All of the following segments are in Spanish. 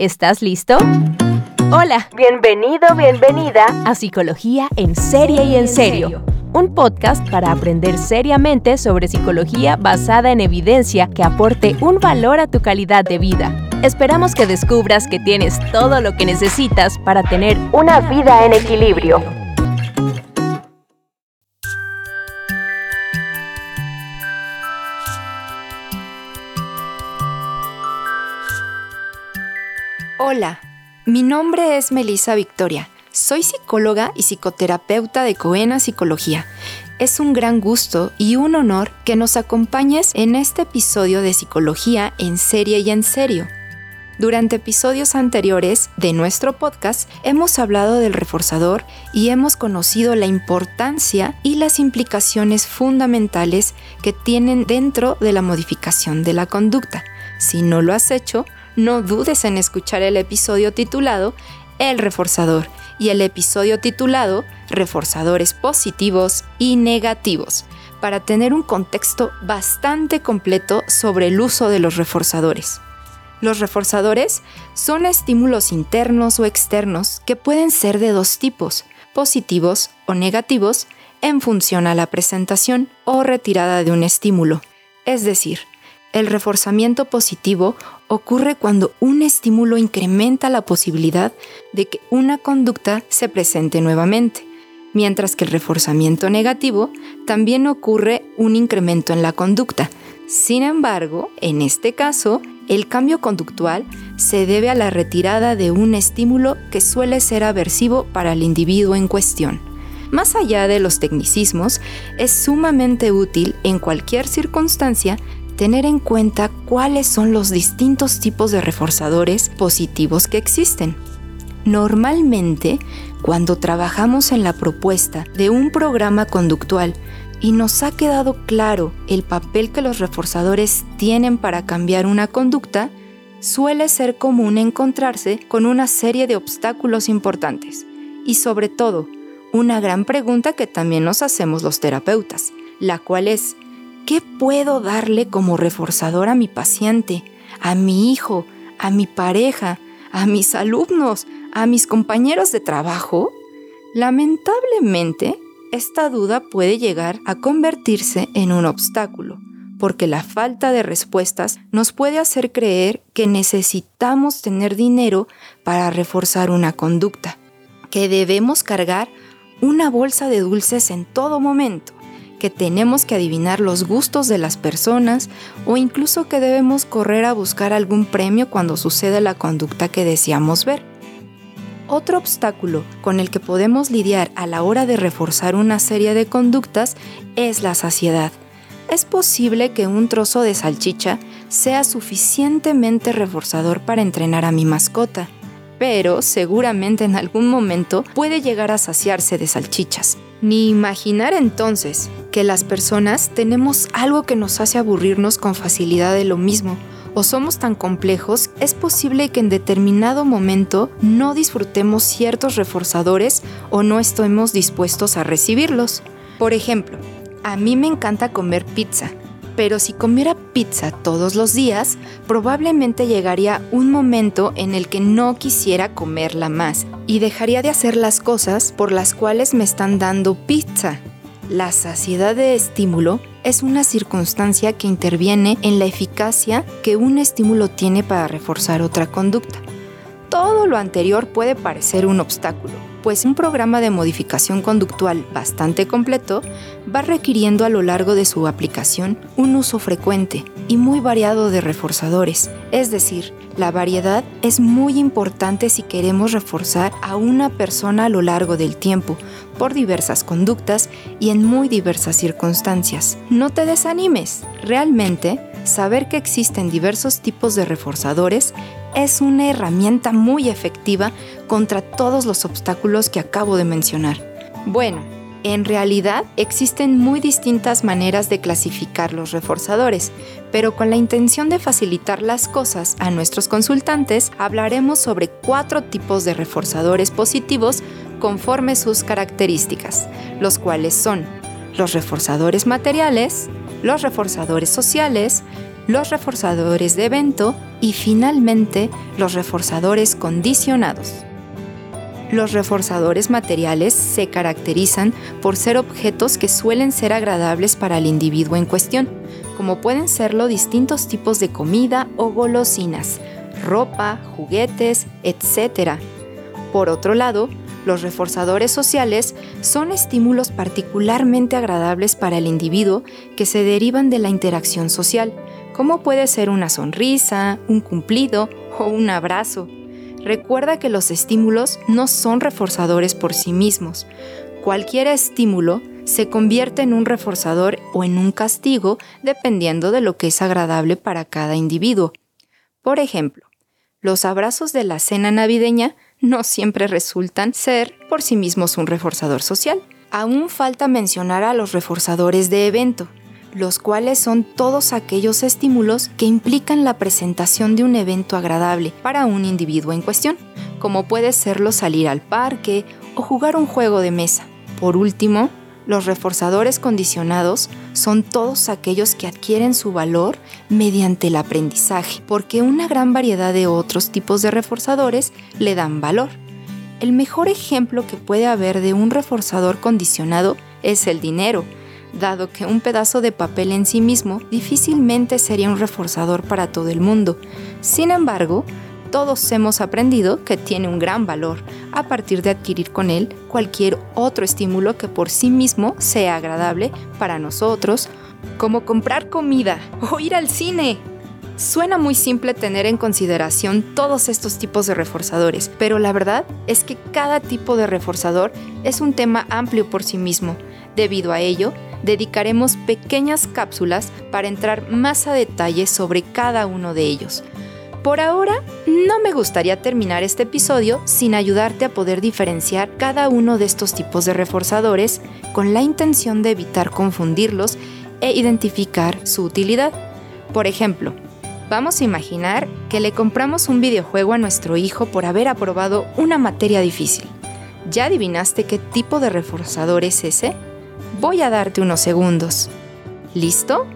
¿Estás listo? Hola. Bienvenido, bienvenida a Psicología en Serie y en Serio. Un podcast para aprender seriamente sobre psicología basada en evidencia que aporte un valor a tu calidad de vida. Esperamos que descubras que tienes todo lo que necesitas para tener una vida en equilibrio. Hola, mi nombre es Melissa Victoria. Soy psicóloga y psicoterapeuta de Coena Psicología. Es un gran gusto y un honor que nos acompañes en este episodio de Psicología en serie y en serio. Durante episodios anteriores de nuestro podcast hemos hablado del reforzador y hemos conocido la importancia y las implicaciones fundamentales que tienen dentro de la modificación de la conducta. Si no lo has hecho, no dudes en escuchar el episodio titulado El reforzador y el episodio titulado Reforzadores positivos y negativos para tener un contexto bastante completo sobre el uso de los reforzadores. Los reforzadores son estímulos internos o externos que pueden ser de dos tipos, positivos o negativos, en función a la presentación o retirada de un estímulo. Es decir, el reforzamiento positivo ocurre cuando un estímulo incrementa la posibilidad de que una conducta se presente nuevamente, mientras que el reforzamiento negativo también ocurre un incremento en la conducta. Sin embargo, en este caso, el cambio conductual se debe a la retirada de un estímulo que suele ser aversivo para el individuo en cuestión. Más allá de los tecnicismos, es sumamente útil en cualquier circunstancia tener en cuenta cuáles son los distintos tipos de reforzadores positivos que existen. Normalmente, cuando trabajamos en la propuesta de un programa conductual y nos ha quedado claro el papel que los reforzadores tienen para cambiar una conducta, suele ser común encontrarse con una serie de obstáculos importantes y sobre todo una gran pregunta que también nos hacemos los terapeutas, la cual es ¿Qué puedo darle como reforzador a mi paciente, a mi hijo, a mi pareja, a mis alumnos, a mis compañeros de trabajo? Lamentablemente, esta duda puede llegar a convertirse en un obstáculo, porque la falta de respuestas nos puede hacer creer que necesitamos tener dinero para reforzar una conducta, que debemos cargar una bolsa de dulces en todo momento, que tenemos que adivinar los gustos de las personas o incluso que debemos correr a buscar algún premio cuando sucede la conducta que deseamos ver. Otro obstáculo con el que podemos lidiar a la hora de reforzar una serie de conductas es la saciedad. Es posible que un trozo de salchicha sea suficientemente reforzador para entrenar a mi mascota, pero seguramente en algún momento puede llegar a saciarse de salchichas. Ni imaginar entonces que las personas tenemos algo que nos hace aburrirnos con facilidad de lo mismo, o somos tan complejos, es posible que en determinado momento no disfrutemos ciertos reforzadores o no estemos dispuestos a recibirlos. Por ejemplo, a mí me encanta comer pizza, pero si comiera pizza todos los días, probablemente llegaría un momento en el que no quisiera comerla más y dejaría de hacer las cosas por las cuales me están dando pizza. La saciedad de estímulo es una circunstancia que interviene en la eficacia que un estímulo tiene para reforzar otra conducta. Todo lo anterior puede parecer un obstáculo, pues un programa de modificación conductual bastante completo va requiriendo a lo largo de su aplicación un uso frecuente y muy variado de reforzadores, es decir, la variedad es muy importante si queremos reforzar a una persona a lo largo del tiempo, por diversas conductas y en muy diversas circunstancias. No te desanimes, realmente saber que existen diversos tipos de reforzadores es una herramienta muy efectiva contra todos los obstáculos que acabo de mencionar. Bueno, en realidad existen muy distintas maneras de clasificar los reforzadores, pero con la intención de facilitar las cosas a nuestros consultantes, hablaremos sobre cuatro tipos de reforzadores positivos conforme sus características, los cuales son los reforzadores materiales, los reforzadores sociales, los reforzadores de evento y finalmente los reforzadores condicionados. Los reforzadores materiales se caracterizan por ser objetos que suelen ser agradables para el individuo en cuestión, como pueden serlo distintos tipos de comida o golosinas, ropa, juguetes, etc. Por otro lado, los reforzadores sociales son estímulos particularmente agradables para el individuo que se derivan de la interacción social, como puede ser una sonrisa, un cumplido o un abrazo. Recuerda que los estímulos no son reforzadores por sí mismos. Cualquier estímulo se convierte en un reforzador o en un castigo dependiendo de lo que es agradable para cada individuo. Por ejemplo, los abrazos de la cena navideña no siempre resultan ser por sí mismos un reforzador social. Aún falta mencionar a los reforzadores de evento, los cuales son todos aquellos estímulos que implican la presentación de un evento agradable para un individuo en cuestión, como puede serlo salir al parque o jugar un juego de mesa. Por último, los reforzadores condicionados son todos aquellos que adquieren su valor mediante el aprendizaje, porque una gran variedad de otros tipos de reforzadores le dan valor. El mejor ejemplo que puede haber de un reforzador condicionado es el dinero, dado que un pedazo de papel en sí mismo difícilmente sería un reforzador para todo el mundo. Sin embargo, todos hemos aprendido que tiene un gran valor a partir de adquirir con él cualquier otro estímulo que por sí mismo sea agradable para nosotros, como comprar comida o ir al cine. Suena muy simple tener en consideración todos estos tipos de reforzadores, pero la verdad es que cada tipo de reforzador es un tema amplio por sí mismo. Debido a ello, dedicaremos pequeñas cápsulas para entrar más a detalle sobre cada uno de ellos. Por ahora, no me gustaría terminar este episodio sin ayudarte a poder diferenciar cada uno de estos tipos de reforzadores con la intención de evitar confundirlos e identificar su utilidad. Por ejemplo, vamos a imaginar que le compramos un videojuego a nuestro hijo por haber aprobado una materia difícil. ¿Ya adivinaste qué tipo de reforzador es ese? Voy a darte unos segundos. ¿Listo?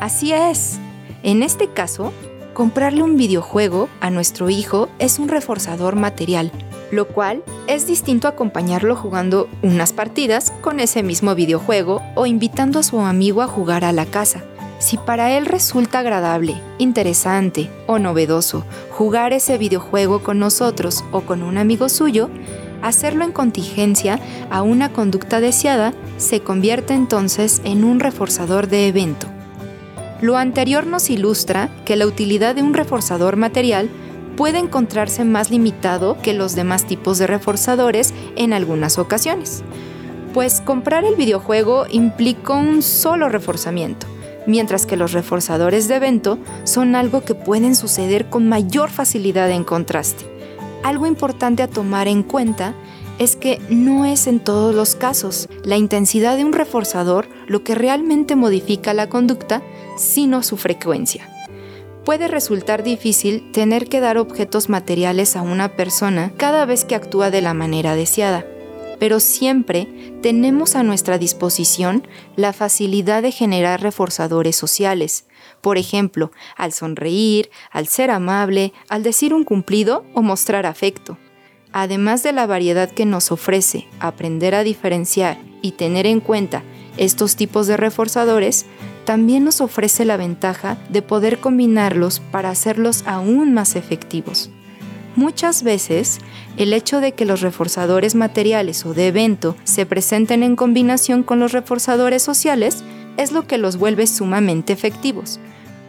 Así es. En este caso, comprarle un videojuego a nuestro hijo es un reforzador material, lo cual es distinto a acompañarlo jugando unas partidas con ese mismo videojuego o invitando a su amigo a jugar a la casa. Si para él resulta agradable, interesante o novedoso jugar ese videojuego con nosotros o con un amigo suyo, hacerlo en contingencia a una conducta deseada se convierte entonces en un reforzador de evento. Lo anterior nos ilustra que la utilidad de un reforzador material puede encontrarse más limitado que los demás tipos de reforzadores en algunas ocasiones, pues comprar el videojuego implica un solo reforzamiento, mientras que los reforzadores de evento son algo que pueden suceder con mayor facilidad en contraste. Algo importante a tomar en cuenta es que no es en todos los casos la intensidad de un reforzador lo que realmente modifica la conducta, sino su frecuencia. Puede resultar difícil tener que dar objetos materiales a una persona cada vez que actúa de la manera deseada, pero siempre tenemos a nuestra disposición la facilidad de generar reforzadores sociales, por ejemplo, al sonreír, al ser amable, al decir un cumplido o mostrar afecto. Además de la variedad que nos ofrece aprender a diferenciar y tener en cuenta estos tipos de reforzadores, también nos ofrece la ventaja de poder combinarlos para hacerlos aún más efectivos. Muchas veces, el hecho de que los reforzadores materiales o de evento se presenten en combinación con los reforzadores sociales es lo que los vuelve sumamente efectivos,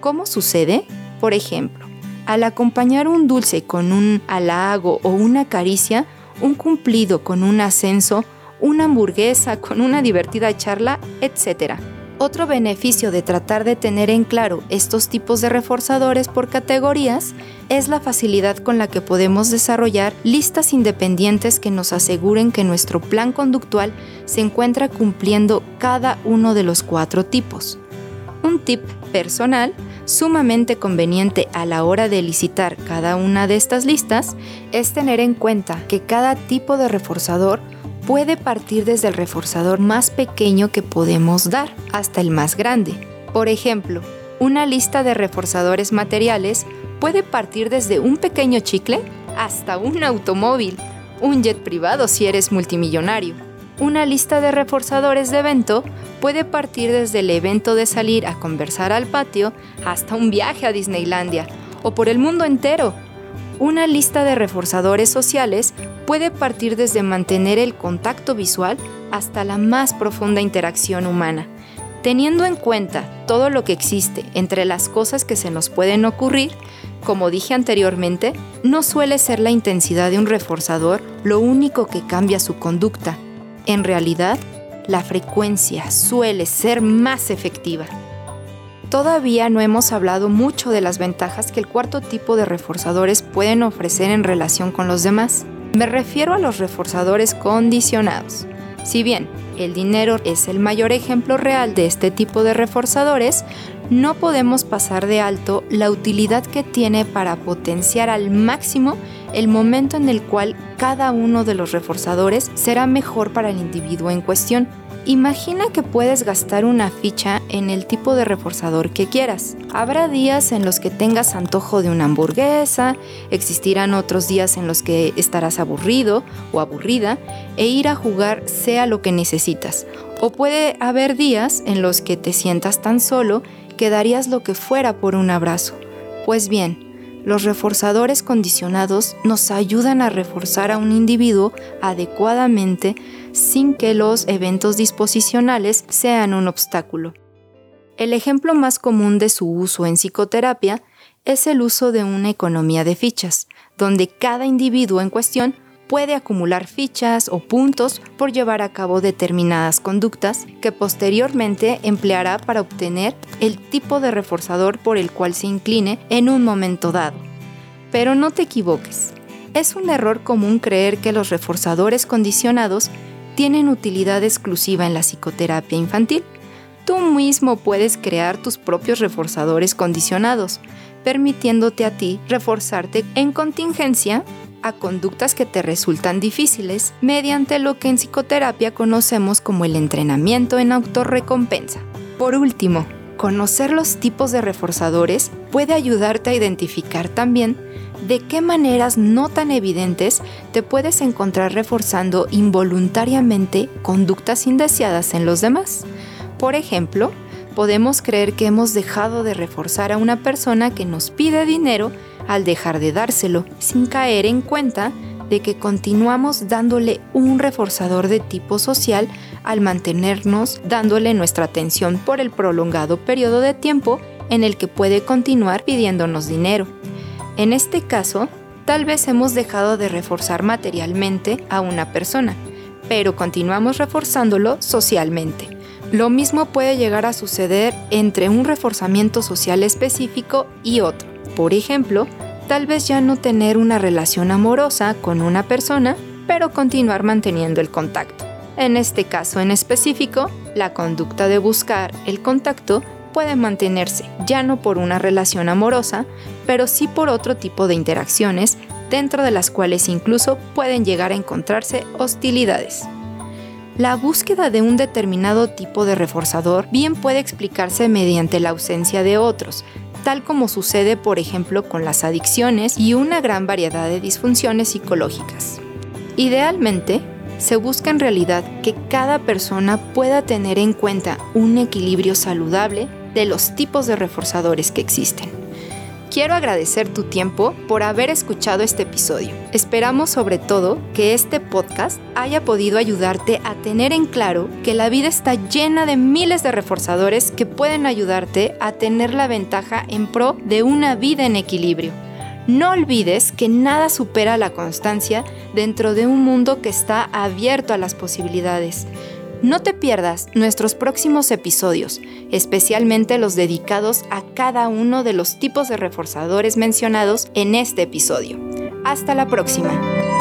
¿Cómo sucede? Por ejemplo, al acompañar un dulce con un halago o una caricia, un cumplido con un ascenso, una hamburguesa con una divertida charla, etc. Otro beneficio de tratar de tener en claro estos tipos de reforzadores por categorías es la facilidad con la que podemos desarrollar listas independientes que nos aseguren que nuestro plan conductual se encuentra cumpliendo cada uno de los cuatro tipos. Un tip personal sumamente conveniente a la hora de licitar cada una de estas listas es tener en cuenta que cada tipo de reforzador puede partir desde el reforzador más pequeño que podemos dar hasta el más grande. Por ejemplo, una lista de reforzadores materiales puede partir desde un pequeño chicle hasta un automóvil, un jet privado si eres multimillonario. Una lista de reforzadores de evento puede partir desde el evento de salir a conversar al patio hasta un viaje a Disneylandia o por el mundo entero una lista de reforzadores sociales puede partir desde mantener el contacto visual hasta la más profunda interacción humana. Teniendo en cuenta todo lo que existe entre las cosas que se nos pueden ocurrir, como dije anteriormente, no suele ser la intensidad de un reforzador lo único que cambia su conducta. En realidad, la frecuencia suele ser más efectiva. Todavía no hemos hablado mucho de las ventajas que el cuarto tipo de reforzadores pueden ofrecer en relación con los demás. Me refiero a los reforzadores condicionados. Si bien el dinero es el mayor ejemplo real de este tipo de reforzadores, no podemos pasar de alto la utilidad que tiene para potenciar al máximo el momento en el cual cada uno de los reforzadores será mejor para el individuo en cuestión. Imagina que puedes gastar una ficha en el tipo de reforzador que quieras. Habrá días en los que tengas antojo de una hamburguesa, existirán otros días en los que estarás aburrido o aburrida e ir a jugar sea lo que necesitas. O puede haber días en los que te sientas tan solo que darías lo que fuera por un abrazo. Pues bien, los reforzadores condicionados nos ayudan a reforzar a un individuo adecuadamente sin que los eventos disposicionales sean un obstáculo. El ejemplo más común de su uso en psicoterapia es el uso de una economía de fichas, donde cada individuo en cuestión puede acumular fichas o puntos por llevar a cabo determinadas conductas que posteriormente empleará para obtener el tipo de reforzador por el cual se incline en un momento dado. Pero no te equivoques, es un error común creer que los reforzadores condicionados tienen utilidad exclusiva en la psicoterapia infantil. Tú mismo puedes crear tus propios reforzadores condicionados, permitiéndote a ti reforzarte en contingencia a conductas que te resultan difíciles mediante lo que en psicoterapia conocemos como el entrenamiento en autorrecompensa. Por último, conocer los tipos de reforzadores puede ayudarte a identificar también de qué maneras no tan evidentes te puedes encontrar reforzando involuntariamente conductas indeseadas en los demás. Por ejemplo, podemos creer que hemos dejado de reforzar a una persona que nos pide dinero al dejar de dárselo, sin caer en cuenta de que continuamos dándole un reforzador de tipo social al mantenernos dándole nuestra atención por el prolongado periodo de tiempo en el que puede continuar pidiéndonos dinero. En este caso, tal vez hemos dejado de reforzar materialmente a una persona, pero continuamos reforzándolo socialmente. Lo mismo puede llegar a suceder entre un reforzamiento social específico y otro. Por ejemplo, tal vez ya no tener una relación amorosa con una persona, pero continuar manteniendo el contacto. En este caso en específico, la conducta de buscar el contacto puede mantenerse ya no por una relación amorosa, pero sí por otro tipo de interacciones, dentro de las cuales incluso pueden llegar a encontrarse hostilidades. La búsqueda de un determinado tipo de reforzador bien puede explicarse mediante la ausencia de otros, tal como sucede por ejemplo con las adicciones y una gran variedad de disfunciones psicológicas. Idealmente, se busca en realidad que cada persona pueda tener en cuenta un equilibrio saludable de los tipos de reforzadores que existen. Quiero agradecer tu tiempo por haber escuchado este episodio. Esperamos sobre todo que este podcast haya podido ayudarte a tener en claro que la vida está llena de miles de reforzadores que pueden ayudarte a tener la ventaja en pro de una vida en equilibrio. No olvides que nada supera la constancia dentro de un mundo que está abierto a las posibilidades. No te pierdas nuestros próximos episodios, especialmente los dedicados a cada uno de los tipos de reforzadores mencionados en este episodio. Hasta la próxima.